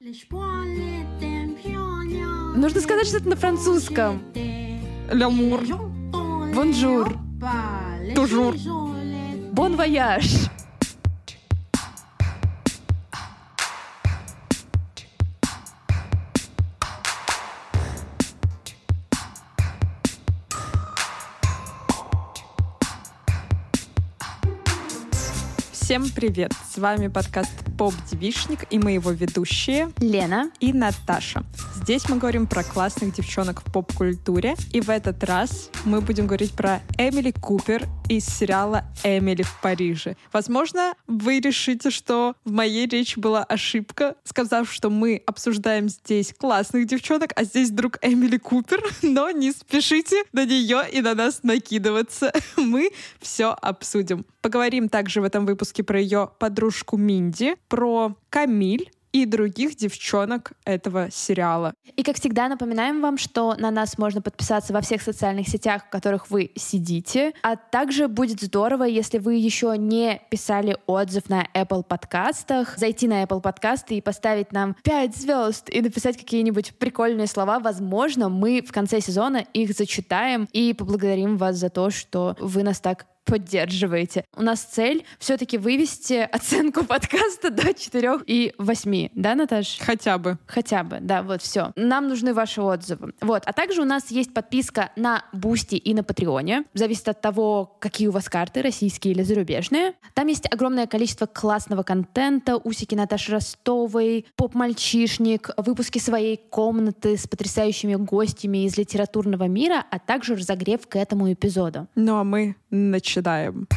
Нужно сказать, что это на французском. L'amour. Bonjour. Toujours. Bon voyage. Всем привет! С вами подкаст «Поп-девишник» и мы его ведущие Лена и Наташа. Здесь мы говорим про классных девчонок в поп-культуре, и в этот раз мы будем говорить про Эмили Купер из сериала «Эмили в Париже». Возможно, вы решите, что в моей речи была ошибка, сказав, что мы обсуждаем здесь классных девчонок, а здесь друг Эмили Купер, но не спешите на нее и на нас накидываться. Мы все обсудим. Поговорим также в этом выпуске про ее подружку Минди, про Камиль, и других девчонок этого сериала. И, как всегда, напоминаем вам, что на нас можно подписаться во всех социальных сетях, в которых вы сидите. А также будет здорово, если вы еще не писали отзыв на Apple подкастах, зайти на Apple подкасты и поставить нам 5 звезд и написать какие-нибудь прикольные слова. Возможно, мы в конце сезона их зачитаем и поблагодарим вас за то, что вы нас так поддерживаете. У нас цель все-таки вывести оценку подкаста до 4 и 8, да, Наташ? Хотя бы. Хотя бы, да, вот все. Нам нужны ваши отзывы. Вот. А также у нас есть подписка на Boosty и на Патреоне. Зависит от того, какие у вас карты, российские или зарубежные. Там есть огромное количество классного контента, усики Наташи Ростовой, поп-мальчишник, выпуски своей комнаты с потрясающими гостями из литературного мира, а также разогрев к этому эпизоду. Ну а мы начинаем начинаем.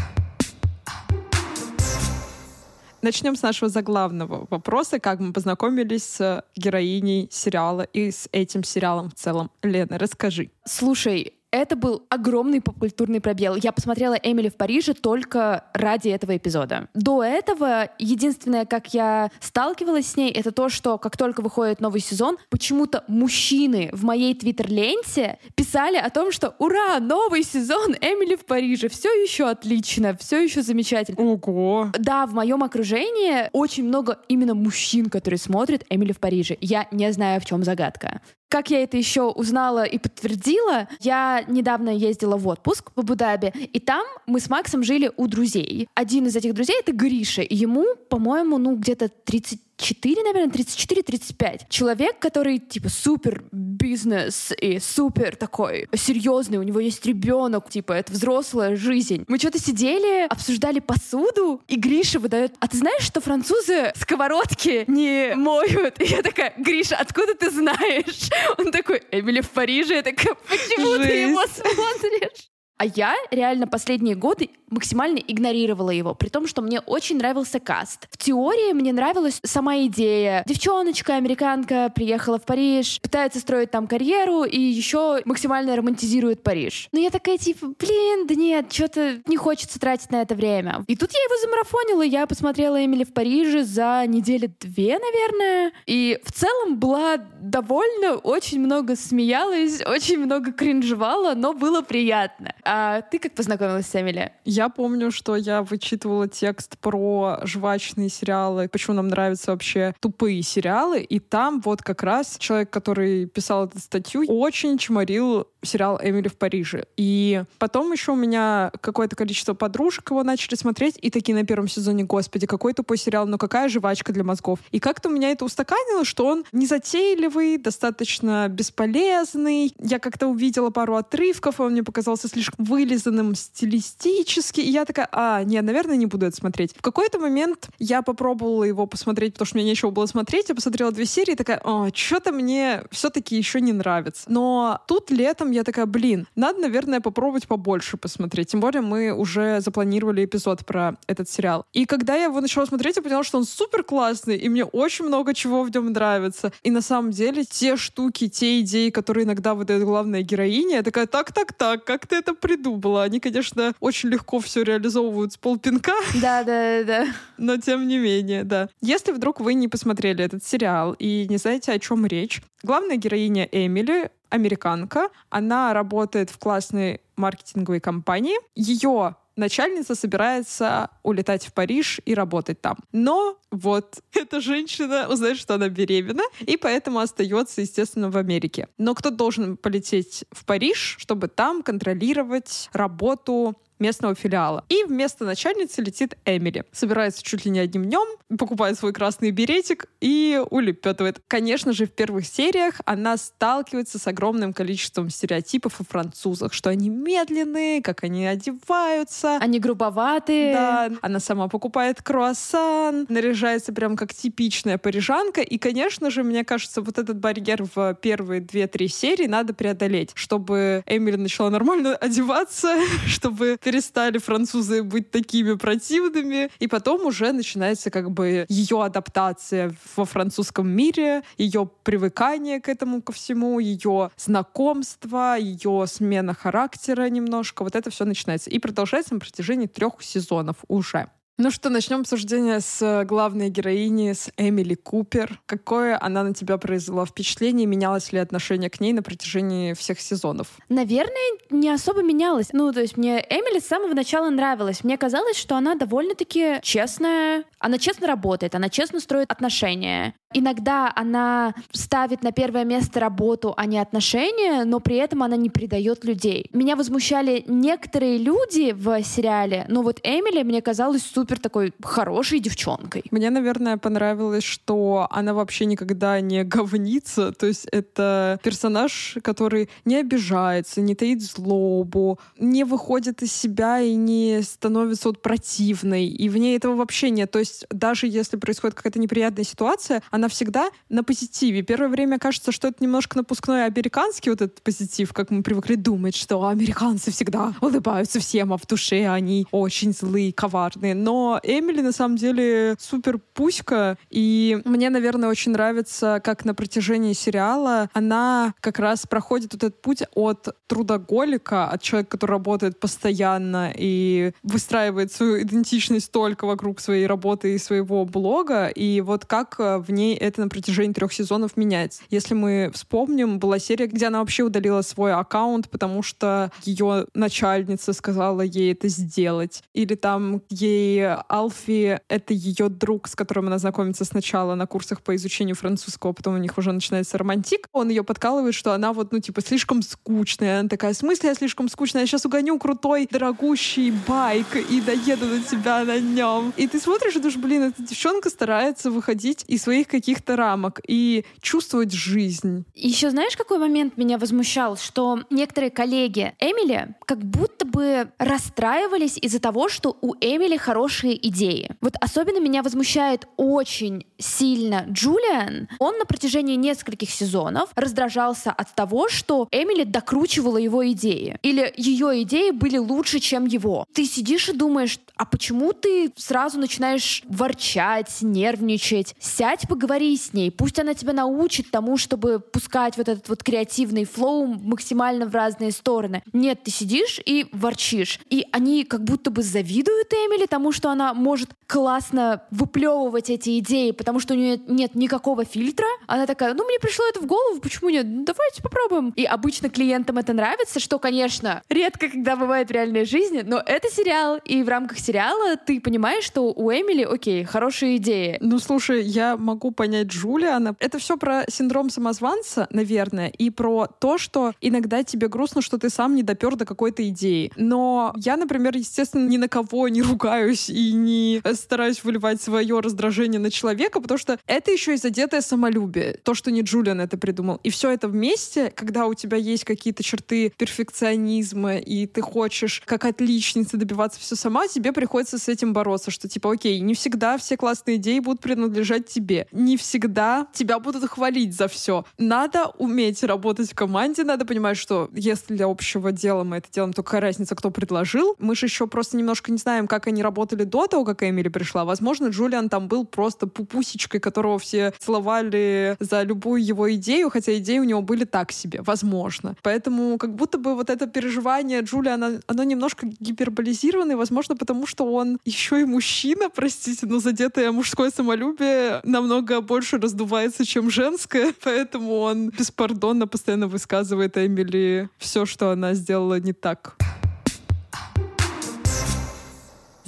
Начнем с нашего заглавного вопроса, как мы познакомились с героиней сериала и с этим сериалом в целом. Лена, расскажи. Слушай, это был огромный попкультурный пробел. Я посмотрела «Эмили в Париже» только ради этого эпизода. До этого единственное, как я сталкивалась с ней, это то, что как только выходит новый сезон, почему-то мужчины в моей твиттер-ленте писали о том, что «Ура! Новый сезон Эмили в Париже! Все еще отлично, все еще замечательно». Ого! Да, в моем окружении очень много именно мужчин, которые смотрят «Эмили в Париже». Я не знаю, в чем загадка. Как я это еще узнала и подтвердила, я недавно ездила в отпуск в Абу-Даби, и там мы с Максом жили у друзей. Один из этих друзей — это Гриша. Ему, по-моему, ну где-то 30 34, наверное, 34-35. Человек, который типа супер бизнес и супер такой серьезный, у него есть ребенок, типа это взрослая жизнь. Мы что-то сидели, обсуждали посуду, и Гриша выдает, а ты знаешь, что французы сковородки не моют? И я такая, Гриша, откуда ты знаешь? Он такой, Эмили в Париже. Я такая, почему Жесть. ты его смотришь? А я реально последние годы максимально игнорировала его, при том, что мне очень нравился каст. В теории мне нравилась сама идея. Девчоночка, американка, приехала в Париж, пытается строить там карьеру и еще максимально романтизирует Париж. Но я такая типа, блин, да нет, что-то не хочется тратить на это время. И тут я его замарафонила, я посмотрела Эмили в Париже за недели две, наверное. И в целом была довольна, очень много смеялась, очень много кринжевала, но было приятно. А ты как познакомилась с Эмили? Я помню, что я вычитывала текст про жвачные сериалы, почему нам нравятся вообще тупые сериалы, и там вот как раз человек, который писал эту статью, очень чморил сериал «Эмили в Париже». И потом еще у меня какое-то количество подружек его начали смотреть, и такие на первом сезоне, господи, какой тупой сериал, но какая жвачка для мозгов. И как-то у меня это устаканило, что он незатейливый, достаточно бесполезный. Я как-то увидела пару отрывков, и он мне показался слишком вылизанным стилистически, и я такая, а, нет, наверное, не буду это смотреть. В какой-то момент я попробовала его посмотреть, потому что мне нечего было смотреть, я посмотрела две серии, и такая, о, что-то мне все-таки еще не нравится. Но тут летом я такая, блин, надо, наверное, попробовать побольше посмотреть. Тем более мы уже запланировали эпизод про этот сериал. И когда я его начала смотреть, я поняла, что он супер классный, и мне очень много чего в нем нравится. И на самом деле те штуки, те идеи, которые иногда выдает главная героиня, я такая, так-так-так, как ты это придумала. Они, конечно, очень легко все реализовывают с полпинка. Да, да, да. Но тем не менее, да. Если вдруг вы не посмотрели этот сериал и не знаете, о чем речь, главная героиня Эмили американка. Она работает в классной маркетинговой компании. Ее начальница собирается улетать в Париж и работать там. Но вот эта женщина узнает, что она беременна, и поэтому остается, естественно, в Америке. Но кто должен полететь в Париж, чтобы там контролировать работу местного филиала. И вместо начальницы летит Эмили. Собирается чуть ли не одним днем, покупает свой красный беретик и улепетывает. Конечно же, в первых сериях она сталкивается с огромным количеством стереотипов о французах, что они медленные, как они одеваются. Они грубоватые. Да, она сама покупает круассан, наряжается прям как типичная парижанка. И, конечно же, мне кажется, вот этот барьер в первые две-три серии надо преодолеть, чтобы Эмили начала нормально одеваться, чтобы перестали французы быть такими противными, и потом уже начинается как бы ее адаптация во французском мире, ее привыкание к этому ко всему, ее знакомство, ее смена характера немножко. Вот это все начинается. И продолжается на протяжении трех сезонов уже. Ну что, начнем обсуждение с э, главной героини, с Эмили Купер. Какое она на тебя произвела впечатление? Менялось ли отношение к ней на протяжении всех сезонов? Наверное, не особо менялось. Ну, то есть мне Эмили с самого начала нравилась. Мне казалось, что она довольно-таки честная. Она честно работает, она честно строит отношения. Иногда она ставит на первое место работу, а не отношения, но при этом она не предает людей. Меня возмущали некоторые люди в сериале, но вот Эмили мне казалась супер такой хорошей девчонкой. Мне, наверное, понравилось, что она вообще никогда не говнится. То есть это персонаж, который не обижается, не таит злобу, не выходит из себя и не становится вот противной. И в ней этого вообще нет. То есть даже если происходит какая-то неприятная ситуация, она всегда на позитиве. Первое время кажется, что это немножко напускной американский вот этот позитив, как мы привыкли думать, что американцы всегда улыбаются всем, а в душе они очень злые, коварные. Но Эмили на самом деле супер пуська, и мне, наверное, очень нравится, как на протяжении сериала она как раз проходит вот этот путь от трудоголика, от человека, который работает постоянно и выстраивает свою идентичность только вокруг своей работы и своего блога, и вот как в ней это на протяжении трех сезонов меняется. Если мы вспомним, была серия, где она вообще удалила свой аккаунт, потому что ее начальница сказала ей это сделать. Или там ей Алфи, это ее друг, с которым она знакомится сначала на курсах по изучению французского, потом у них уже начинается романтик. Он ее подкалывает, что она вот, ну, типа, слишком скучная. Она такая, в смысле я слишком скучная? Я сейчас угоню крутой, дорогущий байк и доеду до тебя на нем. И ты смотришь и думаешь, блин, эта девчонка старается выходить из своих каких-то рамок и чувствовать жизнь. Еще знаешь, какой момент меня возмущал? Что некоторые коллеги Эмили как будто бы расстраивались из-за того, что у Эмили хорошие идеи. Вот особенно меня возмущает очень сильно Джулиан. Он на протяжении нескольких сезонов раздражался от того, что Эмили докручивала его идеи. Или ее идеи были лучше, чем его. Ты сидишь и думаешь, а почему ты сразу начинаешь ворчать, нервничать? Сядь, поговори с ней, пусть она тебя научит тому, чтобы пускать вот этот вот креативный флоу максимально в разные стороны. Нет, ты сидишь и ворчишь. И они как будто бы завидуют Эмили тому, что она может классно выплевывать эти идеи, потому что у нее нет никакого фильтра. Она такая, ну мне пришло это в голову, почему нет? Ну, давайте попробуем. И обычно клиентам это нравится, что, конечно, редко когда бывает в реальной жизни, но это сериал, и в рамках сериала ты понимаешь, что у Эмили, окей, хорошие идеи. Ну, слушай, я могу понять Джулиана. Это все про синдром самозванца, наверное, и про то, что иногда тебе грустно, что ты сам не допер до какой-то идеи. Но я, например, естественно, ни на кого не ругаюсь и не стараюсь выливать свое раздражение на человека, потому что это еще и задетое самолюбие. То, что не Джулиан это придумал. И все это вместе, когда у тебя есть какие-то черты перфекционизма, и ты хочешь как отличница добиваться все сама, тебе приходится с этим бороться, что типа, окей, не всегда все классные идеи будут принадлежать тебе. Не всегда тебя будут хвалить за все. Надо уметь работать в команде, надо понимать, что если для общего дела мы это делаем, то какая разница, кто предложил. Мы же еще просто немножко не знаем, как они работали до того, как Эмили пришла. Возможно, Джулиан там был просто пупусечкой, которого все целовали за любую его идею, хотя идеи у него были так себе. Возможно. Поэтому как будто бы вот это переживание Джулиана, оно немножко гиперболизировано, возможно, потому что он еще и мужчина, простите, но задетое мужское самолюбие намного больше раздувается, чем женское, поэтому он беспардонно постоянно высказывает Эмили все, что она сделала не так.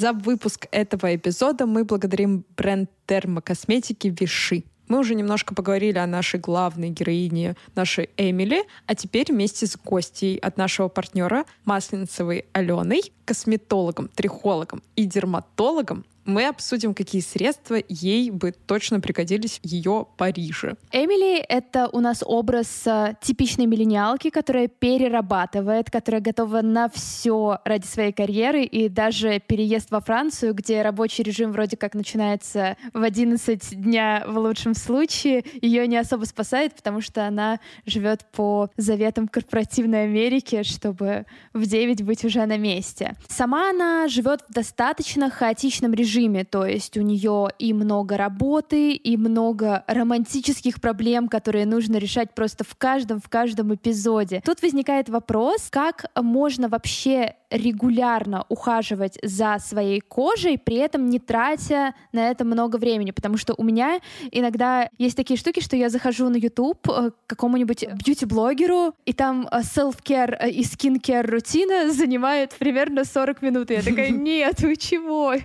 За выпуск этого эпизода мы благодарим бренд термокосметики Виши. Мы уже немножко поговорили о нашей главной героине, нашей Эмили, а теперь вместе с гостьей от нашего партнера Масленцевой Аленой, косметологом, трихологом и дерматологом мы обсудим, какие средства ей бы точно пригодились в ее Париже. Эмили — это у нас образ э, типичной миллениалки, которая перерабатывает, которая готова на все ради своей карьеры, и даже переезд во Францию, где рабочий режим вроде как начинается в 11 дня в лучшем случае, ее не особо спасает, потому что она живет по заветам корпоративной Америки, чтобы в 9 быть уже на месте. Сама она живет в достаточно хаотичном режиме, режиме, то есть у нее и много работы, и много романтических проблем, которые нужно решать просто в каждом, в каждом эпизоде. Тут возникает вопрос, как можно вообще регулярно ухаживать за своей кожей, при этом не тратя на это много времени, потому что у меня иногда есть такие штуки, что я захожу на YouTube э, к какому-нибудь бьюти-блогеру, и там э, self-care э, и skin-care рутина занимает примерно 40 минут, и я такая, нет, вы чего?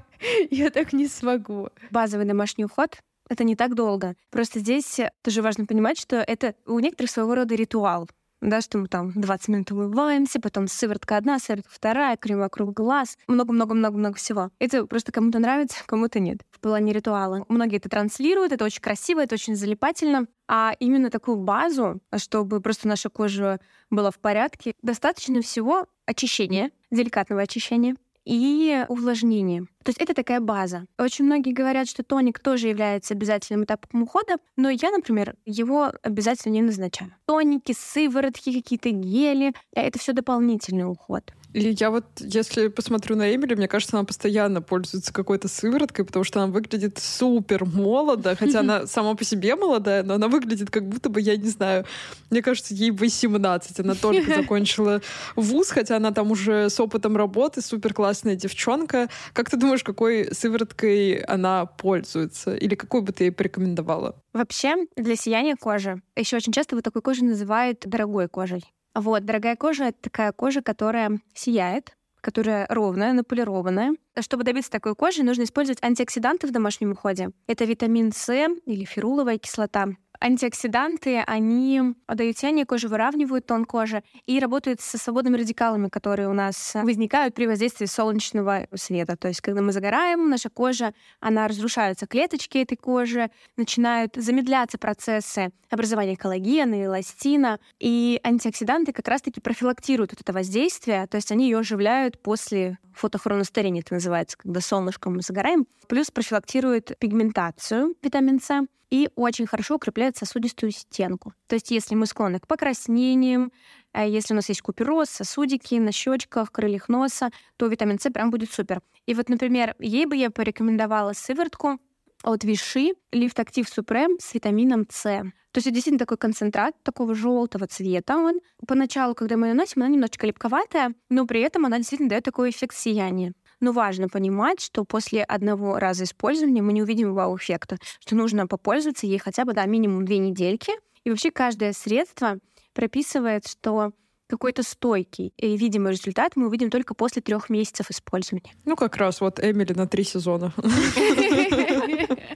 Я так не смогу. Базовый домашний уход это не так долго. Просто здесь тоже важно понимать, что это у некоторых своего рода ритуал да, что мы там 20 минут умываемся, потом сыворотка одна, сыворотка вторая, крем вокруг глаз, много-много-много-много всего. Это просто кому-то нравится, кому-то нет в плане ритуала. Многие это транслируют, это очень красиво, это очень залипательно, а именно такую базу, чтобы просто наша кожа была в порядке, достаточно всего очищения, деликатного очищения, и увлажнение. То есть это такая база. Очень многие говорят, что тоник тоже является обязательным этапом ухода, но я, например, его обязательно не назначаю. Тоники, сыворотки, какие-то гели — это все дополнительный уход. И я вот, если посмотрю на Эмили, мне кажется, она постоянно пользуется какой-то сывороткой, потому что она выглядит супер молодо, хотя она сама по себе молодая, но она выглядит как будто бы, я не знаю, мне кажется, ей 18. Она только закончила вуз, хотя она там уже с опытом работы, супер классная девчонка. Как ты думаешь, какой сывороткой она пользуется? Или какой бы ты ей порекомендовала? Вообще, для сияния кожи еще очень часто вот такой кожу называют дорогой кожей. Вот, дорогая кожа — это такая кожа, которая сияет, которая ровная, наполированная. Чтобы добиться такой кожи, нужно использовать антиоксиданты в домашнем уходе. Это витамин С или феруловая кислота. Антиоксиданты, они дают тяние кожи, выравнивают тон кожи и работают со свободными радикалами, которые у нас возникают при воздействии солнечного света. То есть, когда мы загораем, наша кожа, она разрушаются клеточки этой кожи, начинают замедляться процессы образования коллагена, эластина, и антиоксиданты как раз-таки профилактируют вот это воздействие, то есть они ее оживляют после фотохроностарения, это называется, когда солнышком мы загораем, плюс профилактирует пигментацию витамин С, и очень хорошо укрепляет сосудистую стенку. То есть если мы склонны к покраснениям, э, если у нас есть купероз, сосудики на щечках, крыльях носа, то витамин С прям будет супер. И вот, например, ей бы я порекомендовала сыворотку от Виши Lift Active Supreme с витамином С. То есть это действительно такой концентрат такого желтого цвета. Он поначалу, когда мы ее наносим, она немножечко липковатая, но при этом она действительно дает такой эффект сияния. Но важно понимать, что после одного раза использования мы не увидим вау-эффекта, что нужно попользоваться ей хотя бы, да, минимум две недельки. И вообще каждое средство прописывает, что какой-то стойкий и видимый результат мы увидим только после трех месяцев использования. Ну, как раз вот Эмили на три сезона.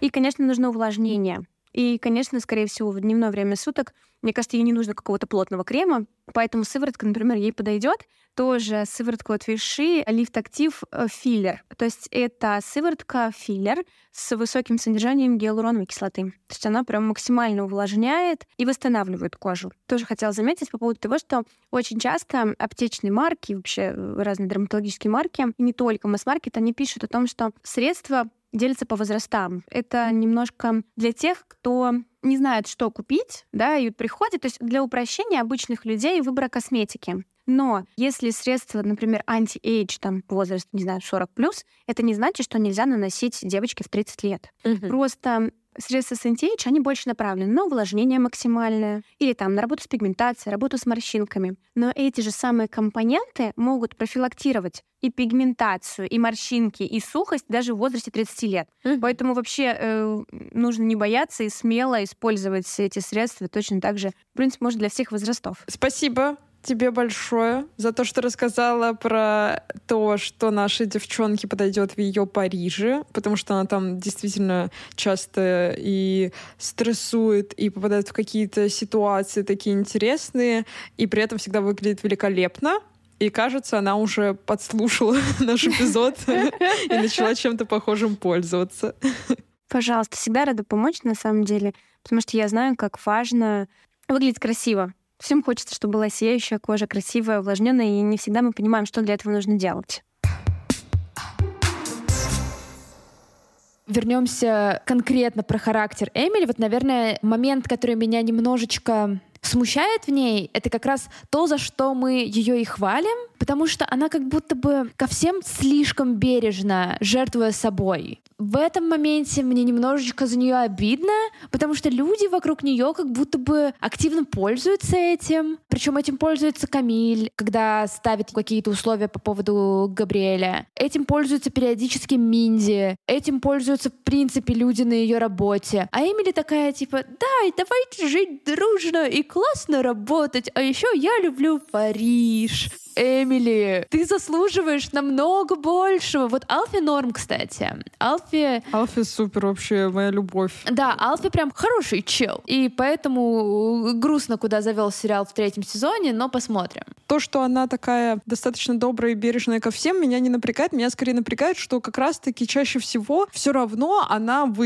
И, конечно, нужно увлажнение. И, конечно, скорее всего, в дневное время суток, мне кажется, ей не нужно какого-то плотного крема, поэтому сыворотка, например, ей подойдет. Тоже сыворотка от Виши Active э, филлер. То есть это сыворотка филлер с высоким содержанием гиалуроновой кислоты. То есть она прям максимально увлажняет и восстанавливает кожу. Тоже хотела заметить по поводу того, что очень часто аптечные марки, вообще э, разные дерматологические марки, не только масс-маркет, они пишут о том, что средства делится по возрастам. Это немножко для тех, кто не знает, что купить, да, и приходит, то есть для упрощения обычных людей выбора косметики. Но если средство, например, anti-age, там, возраст, не знаю, 40+, это не значит, что нельзя наносить девочке в 30 лет. Угу. Просто средства с антиэйдж, они больше направлены на увлажнение максимальное или там на работу с пигментацией, работу с морщинками. Но эти же самые компоненты могут профилактировать и пигментацию, и морщинки, и сухость даже в возрасте 30 лет. Mm-hmm. Поэтому вообще э, нужно не бояться и смело использовать эти средства точно так же, в принципе, может для всех возрастов. Спасибо тебе большое за то, что рассказала про то, что нашей девчонке подойдет в ее Париже, потому что она там действительно часто и стрессует, и попадает в какие-то ситуации такие интересные, и при этом всегда выглядит великолепно. И кажется, она уже подслушала наш эпизод и начала чем-то похожим пользоваться. Пожалуйста, всегда рада помочь, на самом деле, потому что я знаю, как важно выглядеть красиво. Всем хочется, чтобы была сияющая кожа, красивая, увлажненная, и не всегда мы понимаем, что для этого нужно делать. Вернемся конкретно про характер Эмили. Вот, наверное, момент, который меня немножечко смущает в ней, это как раз то, за что мы ее и хвалим, потому что она как будто бы ко всем слишком бережно, жертвуя собой. В этом моменте мне немножечко за нее обидно, потому что люди вокруг нее как будто бы активно пользуются этим. Причем этим пользуется Камиль, когда ставит какие-то условия по поводу Габриэля. Этим пользуется периодически Минди. Этим пользуются, в принципе, люди на ее работе. А Эмили такая, типа, да, давайте жить дружно и классно работать. А еще я люблю Париж. Эмили, ты заслуживаешь намного большего. Вот Алфи норм, кстати. Алфи... Алфи супер вообще, моя любовь. Да, Алфи прям хороший чел. И поэтому грустно, куда завел сериал в третьем сезоне, но посмотрим. То, что она такая достаточно добрая и бережная ко всем, меня не напрягает. Меня скорее напрягает, что как раз-таки чаще всего все равно она в.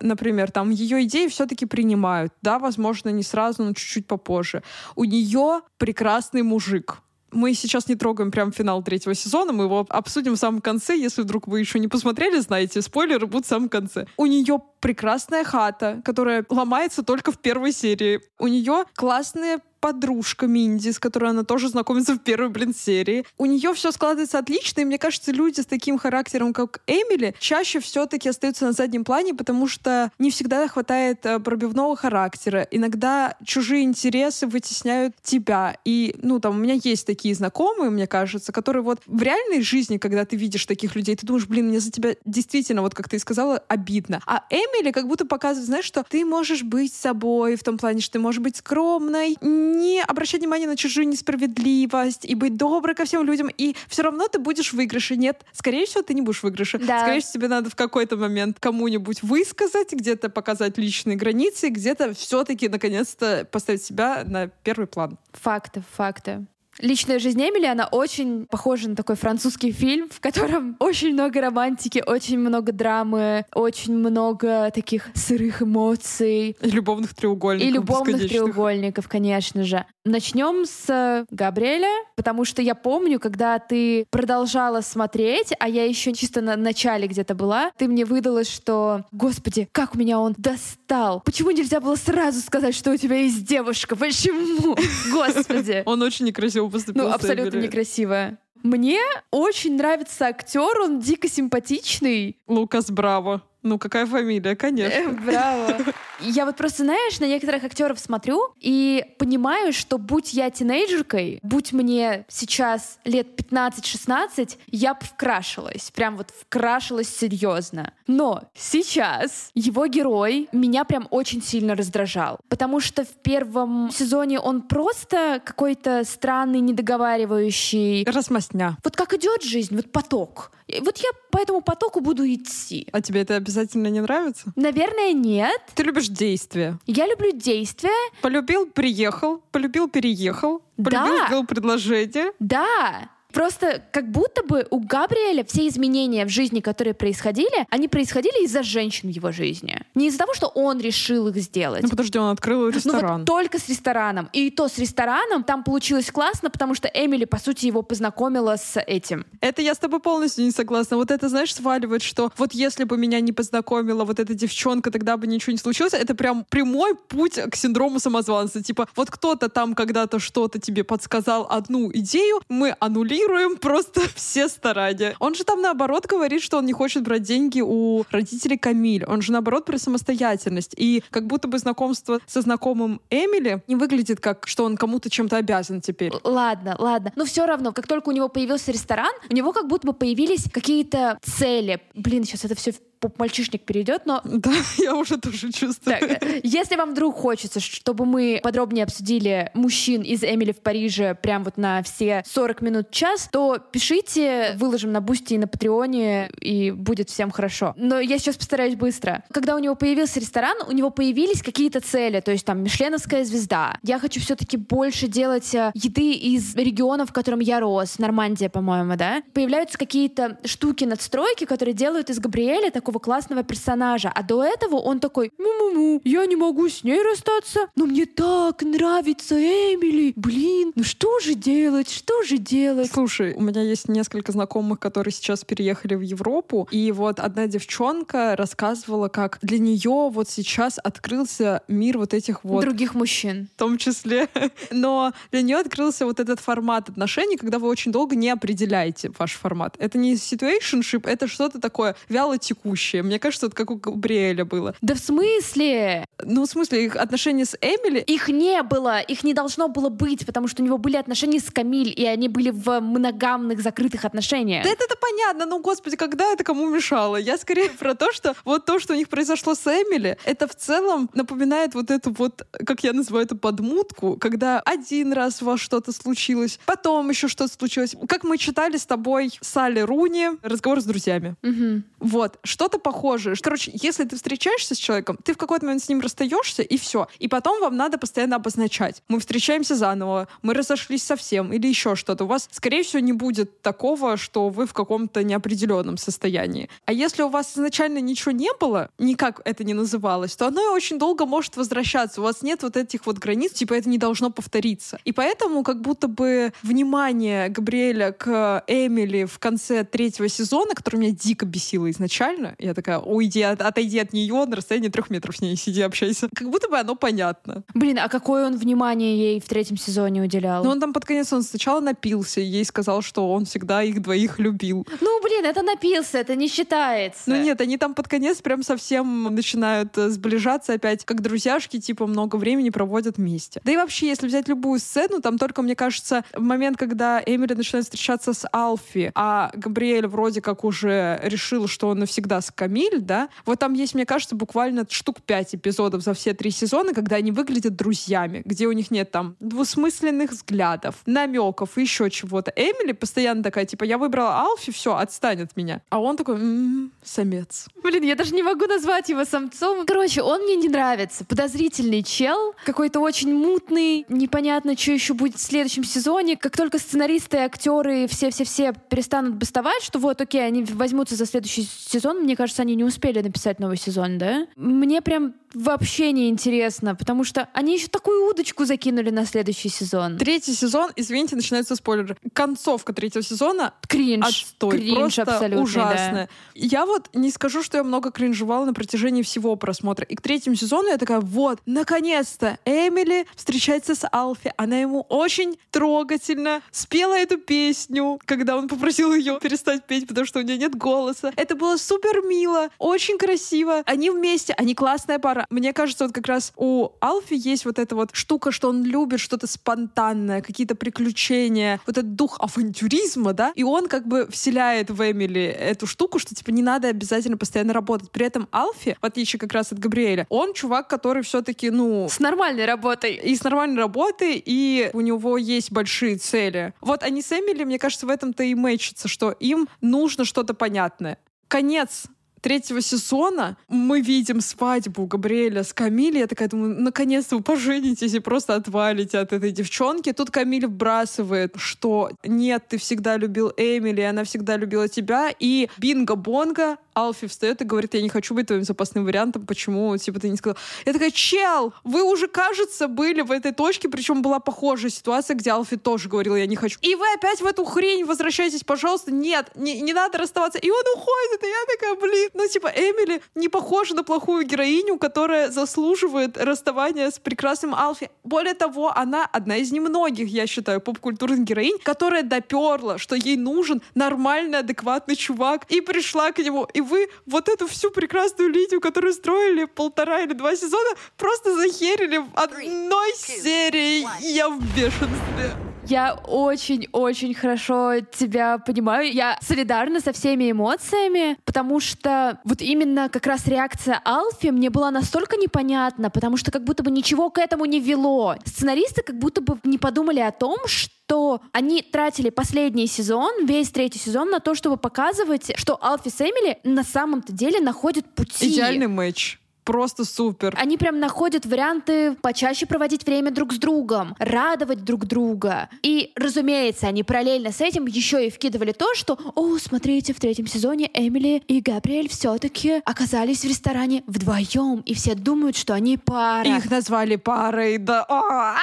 Например, там ее идеи все-таки принимают. Да, возможно, не сразу, но чуть-чуть попозже. У нее прекрасный мужик мы сейчас не трогаем прям финал третьего сезона, мы его обсудим в самом конце. Если вдруг вы еще не посмотрели, знаете, спойлеры будут в самом конце. У нее прекрасная хата, которая ломается только в первой серии. У нее классные подружка Минди, с которой она тоже знакомится в первой, блин, серии. У нее все складывается отлично, и мне кажется, люди с таким характером, как Эмили, чаще все-таки остаются на заднем плане, потому что не всегда хватает э, пробивного характера. Иногда чужие интересы вытесняют тебя. И, ну, там, у меня есть такие знакомые, мне кажется, которые вот в реальной жизни, когда ты видишь таких людей, ты думаешь, блин, мне за тебя действительно, вот как ты и сказала, обидно. А Эмили как будто показывает, знаешь, что ты можешь быть собой в том плане, что ты можешь быть скромной, не обращать внимание на чужую несправедливость и быть доброй ко всем людям, и все равно ты будешь в выигрыше. Нет, скорее всего, ты не будешь в выигрыше. Да. Скорее всего, тебе надо в какой-то момент кому-нибудь высказать, где-то показать личные границы, где-то все-таки наконец-то поставить себя на первый план. Факты, факты. Личная жизнь Эмили, она очень похожа на такой французский фильм, в котором очень много романтики, очень много драмы, очень много таких сырых эмоций. И любовных треугольников. И любовных треугольников, конечно же. Начнем с Габриэля, потому что я помню, когда ты продолжала смотреть, а я еще чисто на начале где-то была, ты мне выдалась, что, господи, как меня он достал. Почему нельзя было сразу сказать, что у тебя есть девушка? Почему? Господи. Он очень некрасивый красиво поступил. Ну, абсолютно некрасиво. Мне очень нравится актер, он дико симпатичный. Лукас Браво. Ну, какая фамилия, конечно. Э, браво. Я вот просто, знаешь, на некоторых актеров смотрю и понимаю, что будь я тинейджеркой, будь мне сейчас лет 15-16, я бы вкрашилась. Прям вот вкрашилась серьезно. Но сейчас его герой меня прям очень сильно раздражал. Потому что в первом сезоне он просто какой-то странный, недоговаривающий. Размастня. Вот как идет жизнь, вот поток. Вот я по этому потоку буду идти. А тебе это обязательно не нравится? Наверное, нет. Ты любишь действия. Я люблю действия. Полюбил, приехал. Полюбил, переехал. Полюбил, да. сделал предложение. Да. Просто как будто бы у Габриэля все изменения в жизни, которые происходили, они происходили из-за женщин в его жизни. Не из-за того, что он решил их сделать. Ну подожди, он открыл ресторан. Ну вот только с рестораном. И то с рестораном там получилось классно, потому что Эмили, по сути, его познакомила с этим. Это я с тобой полностью не согласна. Вот это, знаешь, сваливает, что вот если бы меня не познакомила вот эта девчонка, тогда бы ничего не случилось. Это прям прямой путь к синдрому самозванца. Типа вот кто-то там когда-то что-то тебе подсказал одну идею, мы аннулируем игнорируем просто все старания. Он же там наоборот говорит, что он не хочет брать деньги у родителей Камиль. Он же наоборот про самостоятельность. И как будто бы знакомство со знакомым Эмили не выглядит как, что он кому-то чем-то обязан теперь. Ладно, ладно. Но все равно, как только у него появился ресторан, у него как будто бы появились какие-то цели. Блин, сейчас это все поп-мальчишник перейдет, но... Да, я уже тоже чувствую. Так, если вам вдруг хочется, чтобы мы подробнее обсудили мужчин из Эмили в Париже прям вот на все 40 минут час, то пишите, выложим на Boosty и на Патреоне, и будет всем хорошо. Но я сейчас постараюсь быстро. Когда у него появился ресторан, у него появились какие-то цели, то есть там Мишленовская звезда. Я хочу все-таки больше делать э, еды из регионов, в котором я рос, Нормандия, по-моему, да? Появляются какие-то штуки надстройки, которые делают из Габриэля такого классного персонажа. А до этого он такой, му-му-му, я не могу с ней расстаться, но мне так нравится Эмили. Блин, ну что же делать, что же делать? Слушай, у меня есть несколько знакомых, которые сейчас переехали в Европу, и вот одна девчонка рассказывала, как для нее вот сейчас открылся мир вот этих вот... Других мужчин. В том числе. Но для нее открылся вот этот формат отношений, когда вы очень долго не определяете ваш формат. Это не situationship, это что-то такое вяло текущее. Мне кажется, это как у Габриэля было. Да в смысле? Ну, в смысле, их отношения с Эмили... Их не было, их не должно было быть, потому что у него были отношения с Камиль, и они были в моногамных закрытых отношениях. Да это-то понятно, ну, господи, когда это кому мешало? Я скорее про то, что вот то, что у них произошло с Эмили, это в целом напоминает вот эту вот, как я называю это, подмутку, когда один раз у вас что-то случилось, потом еще что-то случилось. Как мы читали с тобой Салли Руни «Разговор с друзьями». Угу. Вот, что-то похожее. Короче, если ты встречаешься с человеком, ты в какой-то момент с ним расстаешься, и все. И потом вам надо постоянно обозначать. Мы встречаемся заново, мы разошлись совсем, или еще что-то. У вас, скорее всего, не будет такого, что вы в каком-то неопределенном состоянии. А если у вас изначально ничего не было, никак это не называлось, то оно очень долго может возвращаться. У вас нет вот этих вот границ, типа это не должно повториться. И поэтому как будто бы внимание Габриэля к Эмили в конце третьего сезона, который меня дико бесило изначально, я такая, уйди, от, отойди от нее на расстоянии трех метров с ней, сиди, общайся. Как будто бы оно понятно. Блин, а какое он внимание ей в третьем сезоне уделял? Ну, он там под конец, он сначала напился, ей сказал, что он всегда их двоих любил. Ну, блин, это напился, это не считается. Ну нет, они там под конец прям совсем начинают э, сближаться опять, как друзьяшки, типа, много времени проводят вместе. Да и вообще, если взять любую сцену, там только, мне кажется, в момент, когда Эмили начинает встречаться с Алфи, а Габриэль вроде как уже решил, что он навсегда с Камиль, да, вот там есть, мне кажется, буквально штук пять эпизодов за все три сезона, когда они выглядят друзьями, где у них нет там двусмысленных взглядов, намеков и еще чего-то. Эмили постоянно такая, типа, я выбрала Алфи, все, отстань от меня. А он такой, м-м, самец. Блин, я даже не могу назвать его самцом. Короче, он мне не нравится. Подозрительный чел, какой-то очень мутный, непонятно, что еще будет в следующем сезоне. Как только сценаристы, актеры, все-все-все перестанут бастовать, что вот, окей, они возьмутся за следующий сезон, мне кажется, они не успели написать новый сезон, да? Мне прям вообще не интересно, потому что они еще такую удочку закинули на следующий сезон. Третий сезон, извините, начинается спойлер. Концовка третьего сезона кринж, отстой, кринж просто ужасная. Да. Я вот не скажу, что я много кринжевала на протяжении всего просмотра. И к третьему сезону я такая, вот, наконец-то Эмили встречается с Алфи. Она ему очень трогательно спела эту песню, когда он попросил ее перестать петь, потому что у нее нет голоса. Это было супер мило, очень красиво. Они вместе, они классная пара. Мне кажется, вот как раз у Алфи есть вот эта вот штука, что он любит что-то спонтанное, какие-то приключения, вот этот дух авантюризма, да, и он как бы вселяет в Эмили эту штуку, что типа не надо обязательно постоянно работать. При этом Алфи, в отличие как раз от Габриэля, он чувак, который все-таки, ну... С нормальной работой. И с нормальной работой, и у него есть большие цели. Вот они с Эмили, мне кажется, в этом-то и мэчатся, что им нужно что-то понятное. Конец третьего сезона мы видим свадьбу Габриэля с Камилей. Я такая думаю, наконец-то вы поженитесь и просто отвалите от этой девчонки. Тут Камиль вбрасывает, что нет, ты всегда любил Эмили, она всегда любила тебя. И бинго-бонго, Алфи встает и говорит, я не хочу быть твоим запасным вариантом, почему, типа, ты не сказал. Я такая, чел, вы уже, кажется, были в этой точке, причем была похожая ситуация, где Алфи тоже говорил, я не хочу. И вы опять в эту хрень возвращаетесь, пожалуйста, нет, не, не надо расставаться. И он уходит, и я такая, блин, ну, типа, Эмили не похожа на плохую героиню, которая заслуживает расставания с прекрасным Алфи. Более того, она одна из немногих, я считаю, поп-культурных героинь, которая доперла, что ей нужен нормальный, адекватный чувак, и пришла к нему, и вы вот эту всю прекрасную линию, которую строили полтора или два сезона, просто захерили в одной серии. Я в бешенстве. Я очень-очень хорошо тебя понимаю. Я солидарна со всеми эмоциями, потому что вот именно как раз реакция Алфи мне была настолько непонятна, потому что как будто бы ничего к этому не вело. Сценаристы как будто бы не подумали о том, что они тратили последний сезон, весь третий сезон, на то, чтобы показывать, что Алфи с Эмили на самом-то деле находят пути. Идеальный матч просто супер. Они прям находят варианты почаще проводить время друг с другом, радовать друг друга. И, разумеется, они параллельно с этим еще и вкидывали то, что, о, смотрите, в третьем сезоне Эмили и Габриэль все-таки оказались в ресторане вдвоем, и все думают, что они пара. Их назвали парой, да. А,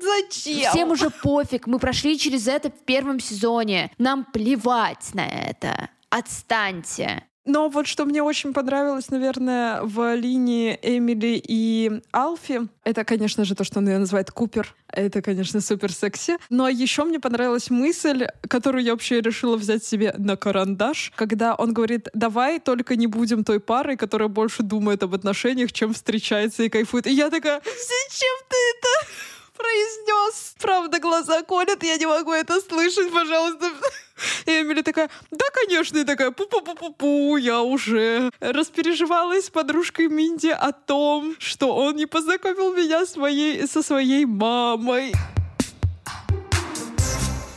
Зачем? Всем уже пофиг, мы прошли через это в первом сезоне. Нам плевать на это. Отстаньте. Но вот что мне очень понравилось, наверное, в линии Эмили и Алфи, это, конечно же, то, что он ее называет Купер. Это, конечно, супер секси. Но еще мне понравилась мысль, которую я вообще решила взять себе на карандаш, когда он говорит, давай только не будем той парой, которая больше думает об отношениях, чем встречается и кайфует. И я такая, зачем ты это произнес? Правда, глаза колят, я не могу это слышать, пожалуйста. И Эмили такая, да, конечно, и такая, пу-пу-пу-пу-пу, я уже распереживалась с подружкой Минди о том, что он не познакомил меня с моей, со своей мамой.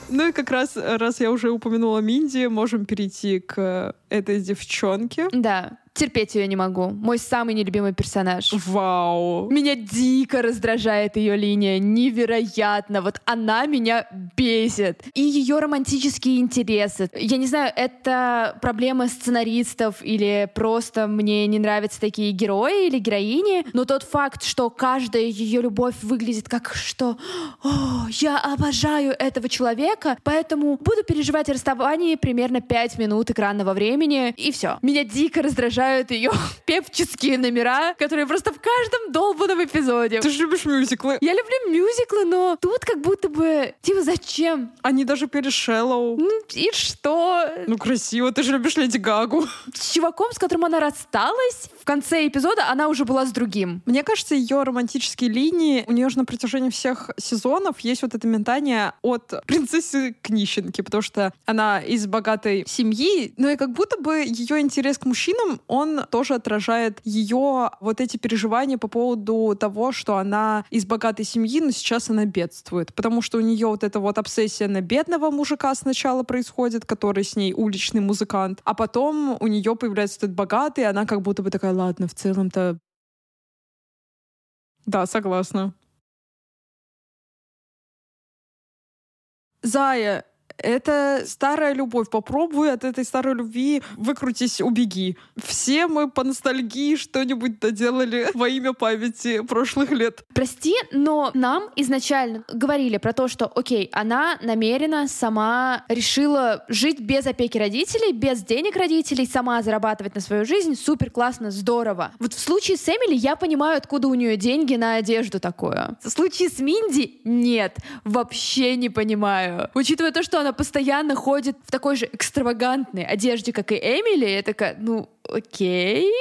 Ну и как раз, раз я уже упомянула Минди, можем перейти к этой девчонке. Да терпеть ее не могу. Мой самый нелюбимый персонаж. Вау. Меня дико раздражает ее линия. Невероятно. Вот она меня бесит. И ее романтические интересы. Я не знаю, это проблема сценаристов или просто мне не нравятся такие герои или героини, но тот факт, что каждая ее любовь выглядит как что «О, я обожаю этого человека, поэтому буду переживать о расставании примерно 5 минут экранного времени, и все. Меня дико раздражает обожают ее певческие номера, которые просто в каждом долбанном эпизоде. Ты же любишь мюзиклы. Я люблю мюзиклы, но тут как будто бы, типа, зачем? Они даже пели Шеллоу. Ну и что? Ну красиво, ты же любишь Леди Гагу. С чуваком, с которым она рассталась, в конце эпизода она уже была с другим. Мне кажется, ее романтические линии, у нее же на протяжении всех сезонов есть вот это ментание от принцессы к нищенке, потому что она из богатой семьи, но и как будто бы ее интерес к мужчинам, он тоже отражает ее вот эти переживания по поводу того, что она из богатой семьи, но сейчас она бедствует. Потому что у нее вот эта вот обсессия на бедного мужика сначала происходит, который с ней уличный музыкант, а потом у нее появляется этот богатый, и она как будто бы такая, ладно, в целом-то... Да, согласна. Зая, это старая любовь. Попробуй от этой старой любви выкрутись, убеги. Все мы по ностальгии что-нибудь доделали во имя памяти прошлых лет. Прости, но нам изначально говорили про то, что, окей, она намеренно сама решила жить без опеки родителей, без денег родителей, сама зарабатывать на свою жизнь. Супер классно, здорово. Вот в случае с Эмили я понимаю, откуда у нее деньги на одежду такое. В случае с Минди нет. Вообще не понимаю. Учитывая то, что она постоянно ходит в такой же экстравагантной одежде, как и Эмили, я такая, ну, окей,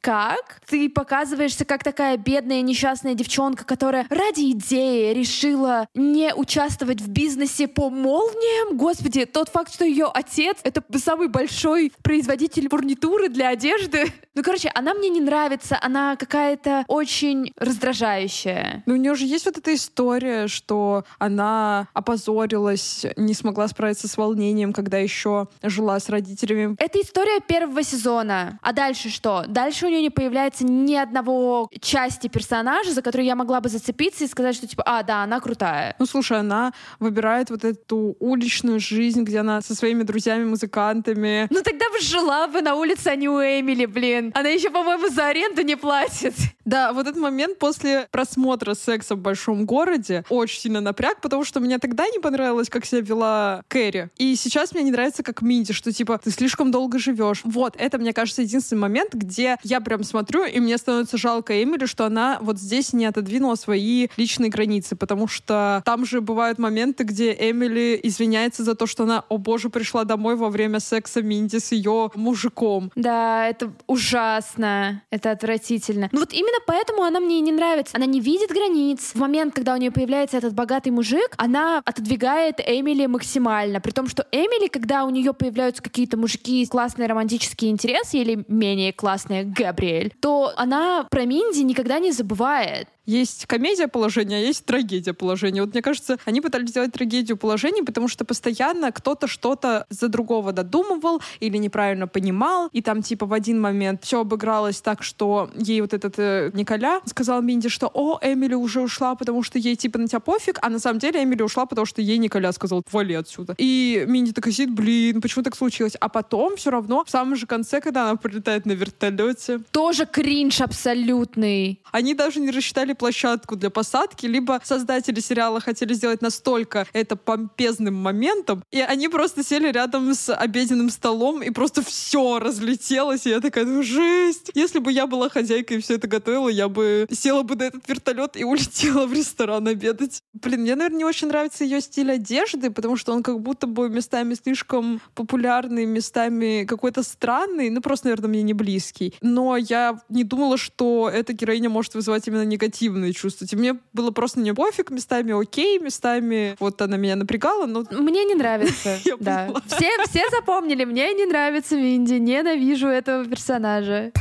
как? Ты показываешься как такая бедная несчастная девчонка, которая ради идеи решила не участвовать в бизнесе по молниям. Господи, тот факт, что ее отец — это самый большой производитель фурнитуры для одежды. Ну, короче, она мне не нравится, она какая-то очень раздражающая. Ну, у нее же есть вот эта история, что она опозорилась, не смогла справиться с волнением, когда еще жила с родителями. Это история первого сезона. А дальше что? Дальше нее не появляется ни одного части персонажа, за которую я могла бы зацепиться и сказать, что типа, а, да, она крутая. Ну, слушай, она выбирает вот эту уличную жизнь, где она со своими друзьями-музыкантами. Ну, тогда бы жила бы на улице, а не у Эмили, блин. Она еще, по-моему, за аренду не платит. Да, вот этот момент после просмотра секса в большом городе очень сильно напряг, потому что мне тогда не понравилось, как себя вела Кэрри. И сейчас мне не нравится, как Минди, что типа ты слишком долго живешь. Вот, это, мне кажется, единственный момент, где я прям смотрю, и мне становится жалко Эмили, что она вот здесь не отодвинула свои личные границы, потому что там же бывают моменты, где Эмили извиняется за то, что она, о боже, пришла домой во время секса Минди с ее мужиком. Да, это ужасно, это отвратительно. Ну вот именно поэтому она мне и не нравится. Она не видит границ. В момент, когда у нее появляется этот богатый мужик, она отодвигает Эмили максимально. При том, что Эмили, когда у нее появляются какие-то мужики, классные романтические интересы или менее классные Габриэль, то она про Минди никогда не забывает. Есть комедия положения, а есть трагедия положения. Вот мне кажется, они пытались сделать трагедию положений, потому что постоянно кто-то что-то за другого додумывал или неправильно понимал, и там типа в один момент все обыгралось так, что ей вот этот э, Николя сказал Минди, что «О, Эмили уже ушла, потому что ей типа на тебя пофиг», а на самом деле Эмили ушла, потому что ей Николя сказал «Вали отсюда». И Минди такая сидит, блин, почему так случилось? А потом все равно в самом же конце, когда она прилетает на вертолете... Тоже кринж абсолютный. Они даже не рассчитали площадку для посадки, либо создатели сериала хотели сделать настолько это помпезным моментом, и они просто сели рядом с обеденным столом, и просто все разлетелось, и я такая, ну жесть! Если бы я была хозяйкой и все это готовила, я бы села бы на этот вертолет и улетела в ресторан обедать. Блин, мне, наверное, не очень нравится ее стиль одежды, потому что он как будто бы местами слишком популярный, местами какой-то странный, ну просто, наверное, мне не близкий. Но я не думала, что эта героиня может вызывать именно негативные чувства. И мне было просто не пофиг, местами окей, местами вот она меня напрягала, но... Мне не нравится. да. Все, все запомнили, мне не нравится Минди, ненавижу этого персонажа.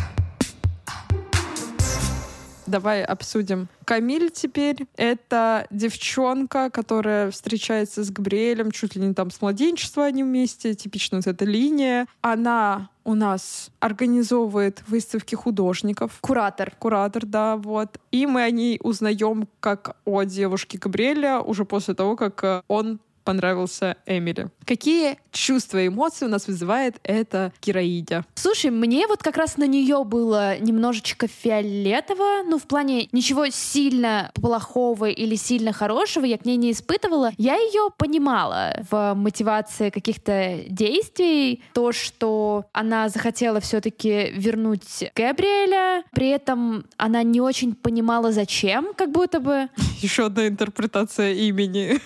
Давай обсудим. Камиль теперь — это девчонка, которая встречается с Габриэлем чуть ли не там с младенчества они вместе, типично вот эта линия. Она у нас организовывает выставки художников. Куратор. Куратор, да, вот. И мы о ней узнаем как о девушке Габриэля уже после того, как э, он понравился Эмили. Какие чувства и эмоции у нас вызывает эта героиня? Слушай, мне вот как раз на нее было немножечко фиолетово, ну, в плане ничего сильно плохого или сильно хорошего я к ней не испытывала. Я ее понимала в мотивации каких-то действий, то, что она захотела все-таки вернуть Габриэля, при этом она не очень понимала, зачем, как будто бы. Еще одна интерпретация имени.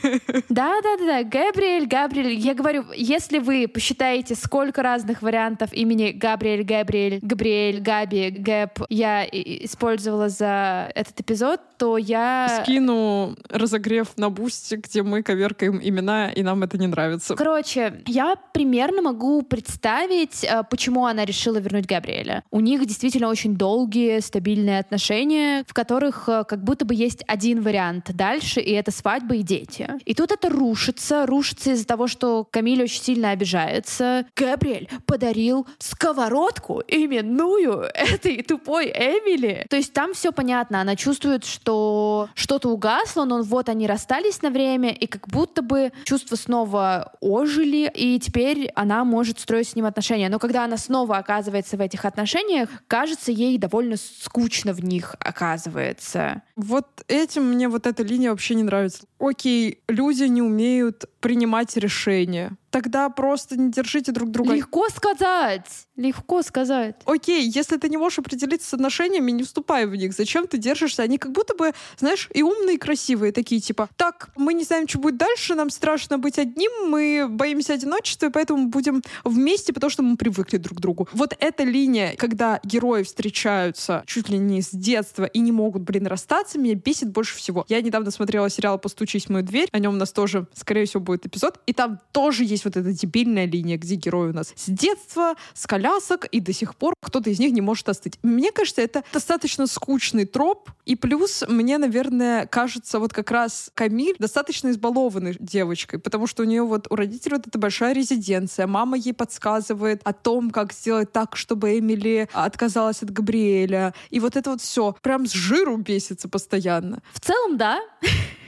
Да, да, да, да, Габриэль, Габриэль. Я говорю, если вы посчитаете, сколько разных вариантов имени Габриэль, Габриэль, Габриэль, Габи, Гэб я использовала за этот эпизод, то я... Скину разогрев на бусте, где мы коверкаем имена, и нам это не нравится. Короче, я примерно могу представить, э, почему она решила вернуть Габриэля. У них действительно очень долгие, стабильные отношения, в которых э, как будто бы есть один вариант дальше, и это свадьба и дети. И тут это рушится, рушится из-за того, что Камиль очень сильно обижается. Габриэль подарил сковородку именную этой тупой Эмили. То есть там все понятно, она чувствует, что что что-то угасло, но вот они расстались на время, и как будто бы чувства снова ожили, и теперь она может строить с ним отношения. Но когда она снова оказывается в этих отношениях, кажется, ей довольно скучно в них оказывается. Вот этим мне вот эта линия вообще не нравится. Окей, люди не умеют принимать решения. Тогда просто не держите друг друга. Легко сказать. Легко сказать. Окей, если ты не можешь определиться с отношениями, не вступай в них. Зачем ты держишься? Они как будто бы, знаешь, и умные, и красивые такие, типа, так, мы не знаем, что будет дальше, нам страшно быть одним, мы боимся одиночества, и поэтому будем вместе, потому что мы привыкли друг к другу. Вот эта линия, когда герои встречаются чуть ли не с детства и не могут, блин, расстаться, меня бесит больше всего. Я недавно смотрела сериал «Постучись в мою дверь», о нем у нас тоже, скорее всего, будет эпизод, и там тоже есть вот эта дебильная линия, где герои у нас с детства, с колясок, и до сих пор кто-то из них не может остыть. Мне кажется, это достаточно скучный троп, и плюс мне, наверное, кажется, вот как раз Камиль достаточно избалованной девочкой, потому что у нее вот у родителей вот эта большая резиденция, мама ей подсказывает о том, как сделать так, чтобы Эмили отказалась от Габриэля, и вот это вот все прям с жиру бесится постоянно. В целом, да.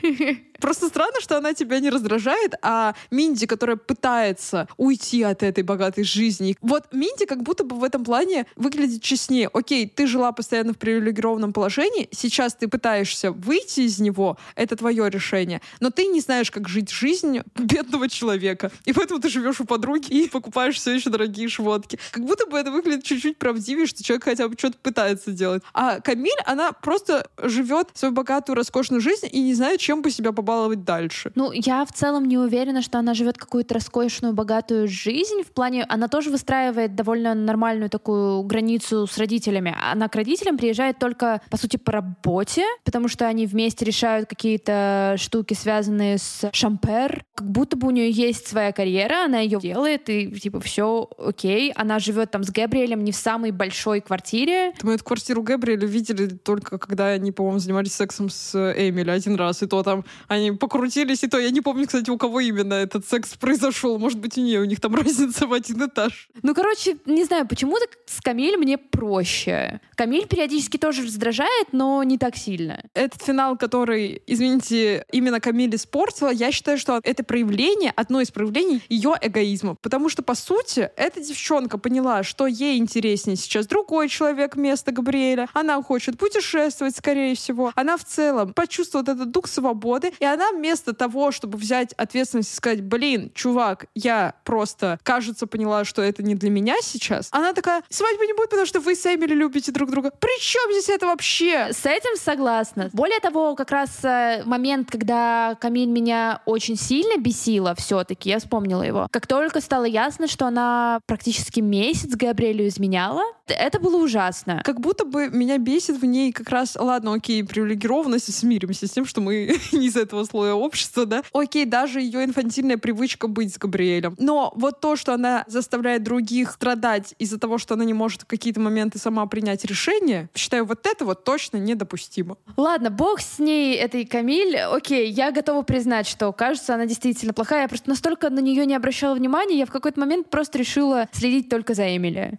Просто странно, что она тебя не раздражает, а Минди, которая пытается уйти от этой богатой жизни. Вот Минди как будто бы в этом плане выглядит честнее. Окей, ты жила постоянно в привилегированном положении, сейчас ты пытаешься выйти из него, это твое решение, но ты не знаешь, как жить жизнь бедного человека. И поэтому ты живешь у подруги и покупаешь все еще дорогие шмотки. Как будто бы это выглядит чуть-чуть правдивее, что человек хотя бы что-то пытается делать. А Камиль, она просто живет свою богатую, роскошную жизнь и не знает, чем бы себя побаловать дальше. Ну, я в целом не уверена, что она живет какую-то роскошную, богатую жизнь. В плане, она тоже выстраивает довольно нормальную такую границу с родителями. Она к родителям приезжает только, по сути, по работе, потому что они вместе решают какие-то штуки, связанные с шампер. Как будто бы у нее есть своя карьера, она ее делает, и типа все окей. Она живет там с Габриэлем не в самой большой квартире. Мы эту квартиру Габриэля видели только когда они, по-моему, занимались сексом с Эмили один раз, и то там они покрутились, и то я не помню, кстати, у кого именно этот секс произошел. Может быть, у нее, у них там разница в один этаж. Ну, короче, не знаю, почему-то с Камиль мне проще. Камиль периодически тоже раздражает, но не так сильно. Этот финал, который, извините, именно Камиль испортила, я считаю, что это проявление, одно из проявлений ее эгоизма. Потому что, по сути, эта девчонка поняла, что ей интереснее сейчас другой человек вместо Габриэля. Она хочет путешествовать, скорее всего. Она в целом почувствовала этот дух свободы, и она вместо того, чтобы взять ответственность и сказать, блин, чувак, я просто, кажется, поняла, что это не для меня сейчас, она такая, свадьбы не будет, потому что вы с Эмили любите друг друга. При чем здесь это вообще? С этим согласна. Более того, как раз э, момент, когда Камиль меня очень сильно бесила все-таки, я вспомнила его. Как только стало ясно, что она практически месяц Габриэлю изменяла, это было ужасно. Как будто бы меня бесит в ней как раз, ладно, окей, привилегированность, смиримся с тем, что мы не из этого слоя общества, да. Окей, даже ее инфантильная привычка быть с Габриэлем. Но вот то, что она заставляет других страдать из-за того, что она не может в какие-то моменты сама принять решение, считаю, вот это вот точно недопустимо. Ладно, бог с ней, этой Камиль. Окей, я готова признать, что, кажется, она действительно плохая. Я просто настолько на нее не обращала внимания, я в какой-то момент просто решила следить только за Эмили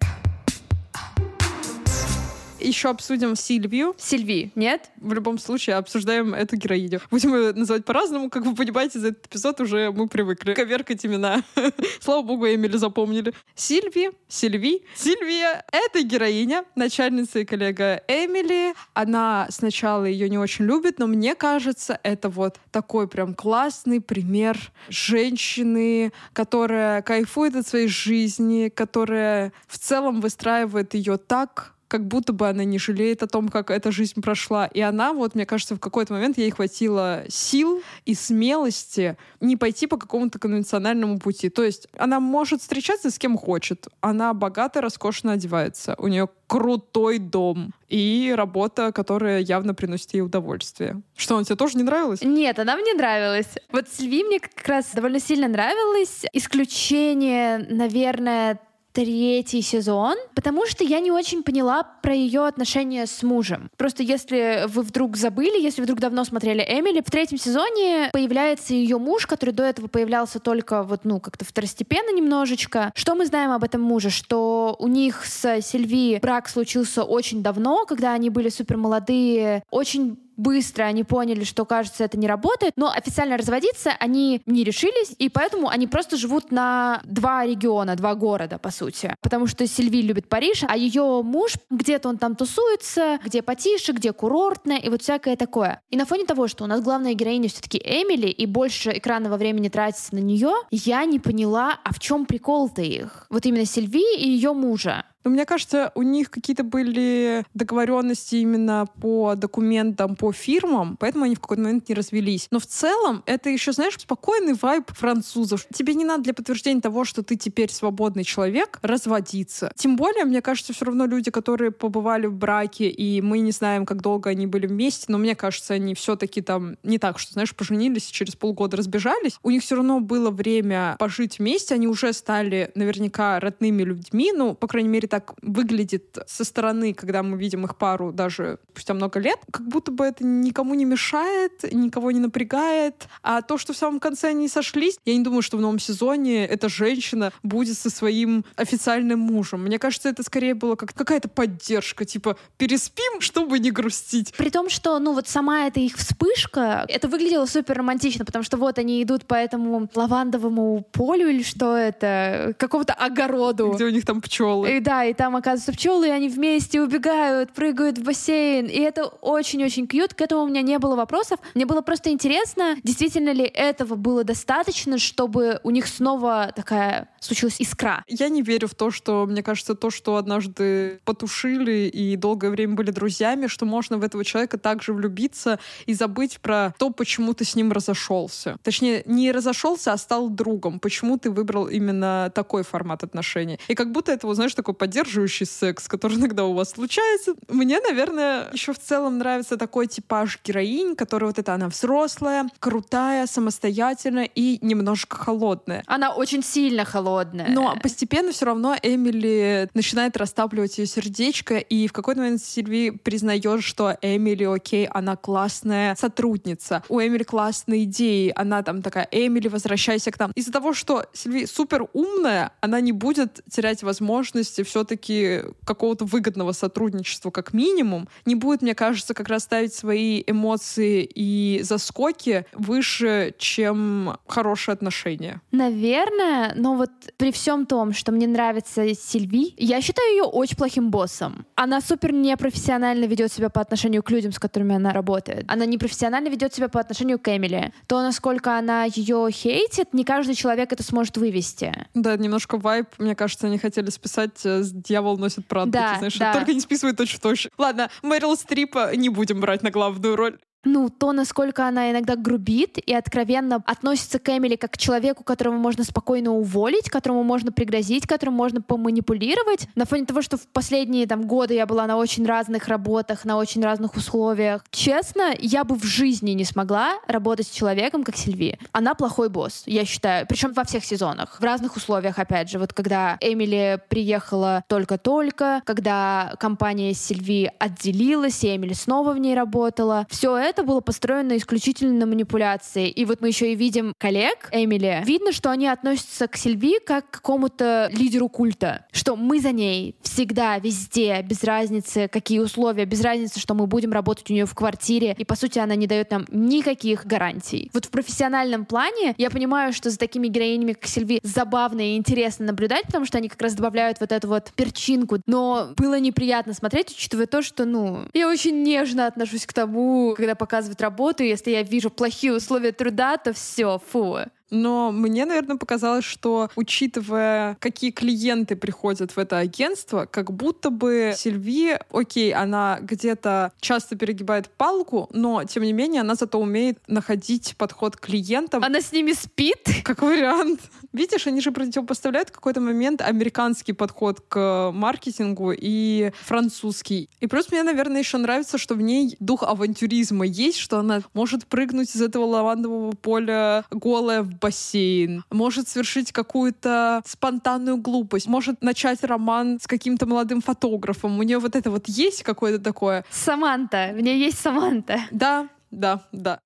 еще обсудим Сильвию. Сильви, нет? В любом случае обсуждаем эту героиню. Будем ее называть по-разному, как вы понимаете, за этот эпизод уже мы привыкли коверкать имена. Слава богу, Эмили запомнили. Сильви, Сильви. Сильвия — это героиня, начальница и коллега Эмили. Она сначала ее не очень любит, но мне кажется, это вот такой прям классный пример женщины, которая кайфует от своей жизни, которая в целом выстраивает ее так, как будто бы она не жалеет о том, как эта жизнь прошла. И она, вот, мне кажется, в какой-то момент ей хватило сил и смелости не пойти по какому-то конвенциональному пути. То есть она может встречаться с кем хочет. Она богато, роскошно одевается. У нее крутой дом и работа, которая явно приносит ей удовольствие. Что, он тебе тоже не нравилась? Нет, она мне нравилась. Вот Сильви мне как раз довольно сильно нравилась. Исключение, наверное, третий сезон, потому что я не очень поняла про ее отношения с мужем. Просто если вы вдруг забыли, если вдруг давно смотрели Эмили, в третьем сезоне появляется ее муж, который до этого появлялся только вот, ну, как-то второстепенно немножечко. Что мы знаем об этом муже? Что у них с Сильви брак случился очень давно, когда они были супер молодые, очень быстро они поняли, что, кажется, это не работает, но официально разводиться они не решились, и поэтому они просто живут на два региона, два города, по сути. Потому что Сильви любит Париж, а ее муж где-то он там тусуется, где потише, где курортно, и вот всякое такое. И на фоне того, что у нас главная героиня все-таки Эмили, и больше экранного времени тратится на нее, я не поняла, а в чем прикол-то их? Вот именно Сильви и ее мужа. Но мне кажется, у них какие-то были договоренности именно по документам, по фирмам, поэтому они в какой-то момент не развелись. Но в целом это еще, знаешь, спокойный вайб французов. Тебе не надо для подтверждения того, что ты теперь свободный человек, разводиться. Тем более, мне кажется, все равно люди, которые побывали в браке, и мы не знаем, как долго они были вместе, но мне кажется, они все-таки там не так, что, знаешь, поженились и через полгода разбежались. У них все равно было время пожить вместе, они уже стали наверняка родными людьми, ну, по крайней мере, так выглядит со стороны, когда мы видим их пару даже спустя много лет, как будто бы это никому не мешает, никого не напрягает. А то, что в самом конце они сошлись, я не думаю, что в новом сезоне эта женщина будет со своим официальным мужем. Мне кажется, это скорее было как какая-то поддержка, типа переспим, чтобы не грустить. При том, что, ну вот сама эта их вспышка, это выглядело супер романтично, потому что вот они идут по этому лавандовому полю или что это, какому-то огороду. Где у них там пчелы. И да, и там оказываются пчелы, и они вместе убегают, прыгают в бассейн. И это очень-очень кьют. К этому у меня не было вопросов. Мне было просто интересно, действительно ли этого было достаточно, чтобы у них снова такая случилась искра. Я не верю в то, что, мне кажется, то, что однажды потушили и долгое время были друзьями, что можно в этого человека также влюбиться и забыть про то, почему ты с ним разошелся. Точнее, не разошелся, а стал другом. Почему ты выбрал именно такой формат отношений. И как будто это, знаешь, такой поддерживающий секс, который иногда у вас случается. Мне, наверное, еще в целом нравится такой типаж героинь, которая вот это она взрослая, крутая, самостоятельная и немножко холодная. Она очень сильно холодная. Но постепенно все равно Эмили начинает растапливать ее сердечко, и в какой-то момент Сильви признает, что Эмили, окей, она классная сотрудница, у Эмили классные идеи, она там такая, Эмили, возвращайся к нам. Из-за того, что Сильви супер умная, она не будет терять возможности все-таки какого-то выгодного сотрудничества как минимум, не будет, мне кажется, как раз ставить свои эмоции и заскоки выше, чем хорошие отношения. Наверное, но вот при всем том, что мне нравится Сильви, я считаю ее очень плохим боссом. Она супер непрофессионально ведет себя по отношению к людям, с которыми она работает. Она непрофессионально ведет себя по отношению к Эмили. То, насколько она ее хейтит, не каждый человек это сможет вывести. Да, немножко вайп, мне кажется, они хотели списать э, «Дьявол носит Прада». Да, знаешь, да. только не списывай точь-в-точь. Ладно, Мэрил Стрипа не будем брать на главную роль ну, то, насколько она иногда грубит и откровенно относится к Эмили как к человеку, которого можно спокойно уволить, которому можно пригрозить, которому можно поманипулировать. На фоне того, что в последние там, годы я была на очень разных работах, на очень разных условиях. Честно, я бы в жизни не смогла работать с человеком, как Сильви. Она плохой босс, я считаю. Причем во всех сезонах. В разных условиях, опять же. Вот когда Эмили приехала только-только, когда компания Сильви отделилась, и Эмили снова в ней работала. Все это это было построено исключительно на манипуляции. И вот мы еще и видим коллег Эмили. Видно, что они относятся к Сильви как к какому-то лидеру культа. Что мы за ней всегда, везде, без разницы, какие условия, без разницы, что мы будем работать у нее в квартире. И, по сути, она не дает нам никаких гарантий. Вот в профессиональном плане я понимаю, что за такими героинями, как Сильви, забавно и интересно наблюдать, потому что они как раз добавляют вот эту вот перчинку. Но было неприятно смотреть, учитывая то, что, ну, я очень нежно отношусь к тому, когда показывать работу, если я вижу плохие условия труда, то все, фу. Но мне, наверное, показалось, что, учитывая, какие клиенты приходят в это агентство, как будто бы Сильви, окей, она где-то часто перегибает палку, но, тем не менее, она зато умеет находить подход к клиентам. Она с ними спит? Как вариант. Видишь, они же противопоставляют в какой-то момент американский подход к маркетингу и французский. И плюс мне, наверное, еще нравится, что в ней дух авантюризма есть, что она может прыгнуть из этого лавандового поля голая в бассейн, может совершить какую-то спонтанную глупость, может начать роман с каким-то молодым фотографом. У нее вот это вот есть какое-то такое. Саманта. В ней есть Саманта. Да, да, да.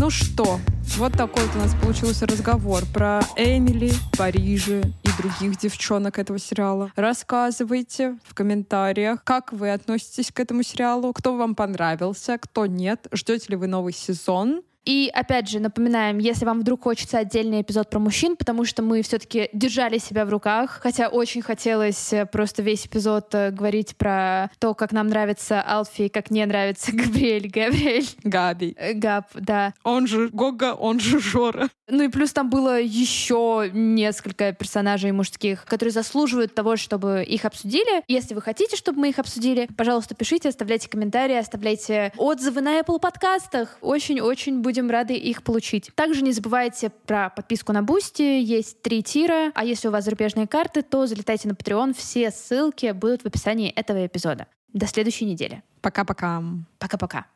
Ну что, вот такой вот у нас получился разговор про Эмили, Париже и других девчонок этого сериала. Рассказывайте в комментариях, как вы относитесь к этому сериалу, кто вам понравился, кто нет, ждете ли вы новый сезон. И опять же, напоминаем, если вам вдруг хочется отдельный эпизод про мужчин, потому что мы все-таки держали себя в руках, хотя очень хотелось э, просто весь эпизод э, говорить про то, как нам нравится Алфи, как не нравится Габриэль, Габриэль. Габи. Э, Габ, да. Он же Гога, он же Жора. Ну и плюс там было еще несколько персонажей мужских, которые заслуживают того, чтобы их обсудили. Если вы хотите, чтобы мы их обсудили, пожалуйста, пишите, оставляйте комментарии, оставляйте отзывы на Apple подкастах. Очень-очень будем будем рады их получить. Также не забывайте про подписку на Boosty, есть три tier а, а если у вас зарубежные карты, то залетайте на Patreon, все ссылки будут в описании этого эпизода. До следующей недели. Пока-пока. Пока-пока.